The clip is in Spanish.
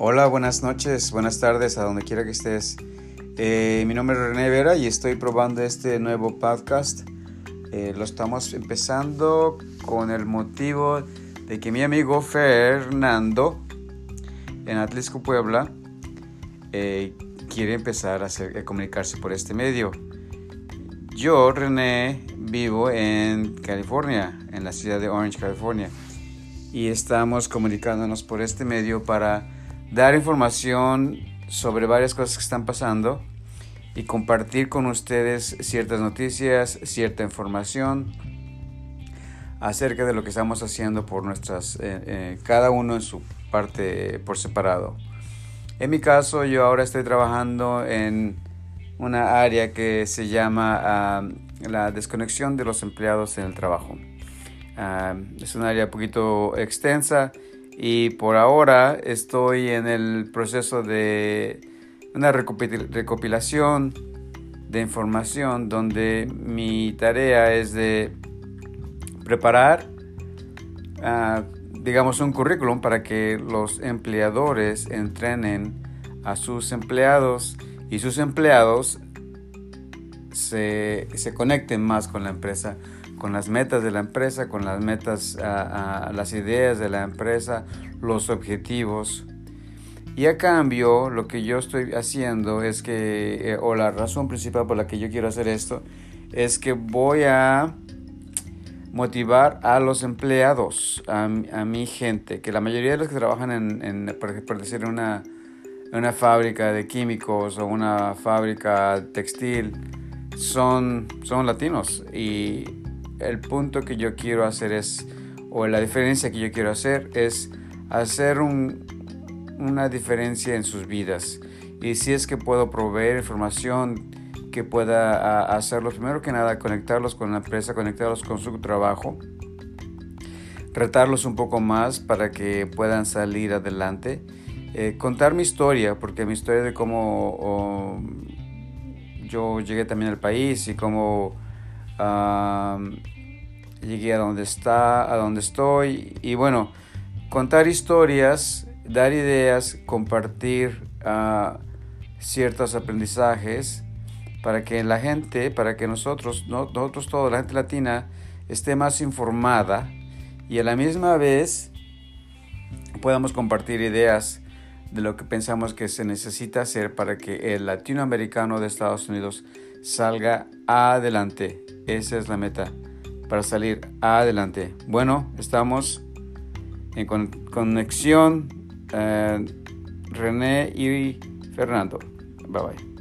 Hola, buenas noches, buenas tardes, a donde quiera que estés. Eh, mi nombre es René Vera y estoy probando este nuevo podcast. Eh, lo estamos empezando con el motivo de que mi amigo Fernando en Atlisco, Puebla, eh, quiere empezar a, a comunicarse por este medio. Yo, René, vivo en California, en la ciudad de Orange, California, y estamos comunicándonos por este medio para dar información sobre varias cosas que están pasando y compartir con ustedes ciertas noticias, cierta información acerca de lo que estamos haciendo por nuestras, eh, eh, cada uno en su parte por separado. En mi caso, yo ahora estoy trabajando en una área que se llama ah, la desconexión de los empleados en el trabajo. Ah, es un área un poquito extensa y por ahora estoy en el proceso de una recopilación de información donde mi tarea es de preparar, ah, digamos, un currículum para que los empleadores entrenen a sus empleados y sus empleados se, se conecten más con la empresa con las metas de la empresa, con las metas, a, las ideas de la empresa, los objetivos. Y a cambio, lo que yo estoy haciendo es que, eh, o la razón principal por la que yo quiero hacer esto, es que voy a motivar a los empleados, a, mi gente, que la mayoría de los que trabajan en, en por, decir, una, una fábrica de químicos o una fábrica textil, son, son latinos y el punto que yo quiero hacer es, o la diferencia que yo quiero hacer es hacer una diferencia en sus vidas. Y si es que puedo proveer información que pueda hacerlos, primero que nada, conectarlos con la empresa, conectarlos con su trabajo, retarlos un poco más para que puedan salir adelante. Eh, contar mi historia, porque mi historia de cómo yo llegué también al país y cómo llegué a donde está, a donde estoy y bueno, contar historias, dar ideas, compartir uh, ciertos aprendizajes para que la gente, para que nosotros, nosotros toda la gente latina esté más informada y a la misma vez podamos compartir ideas de lo que pensamos que se necesita hacer para que el latinoamericano de Estados Unidos salga adelante. Esa es la meta para salir adelante. Bueno, estamos en conexión eh, René y Fernando. Bye bye.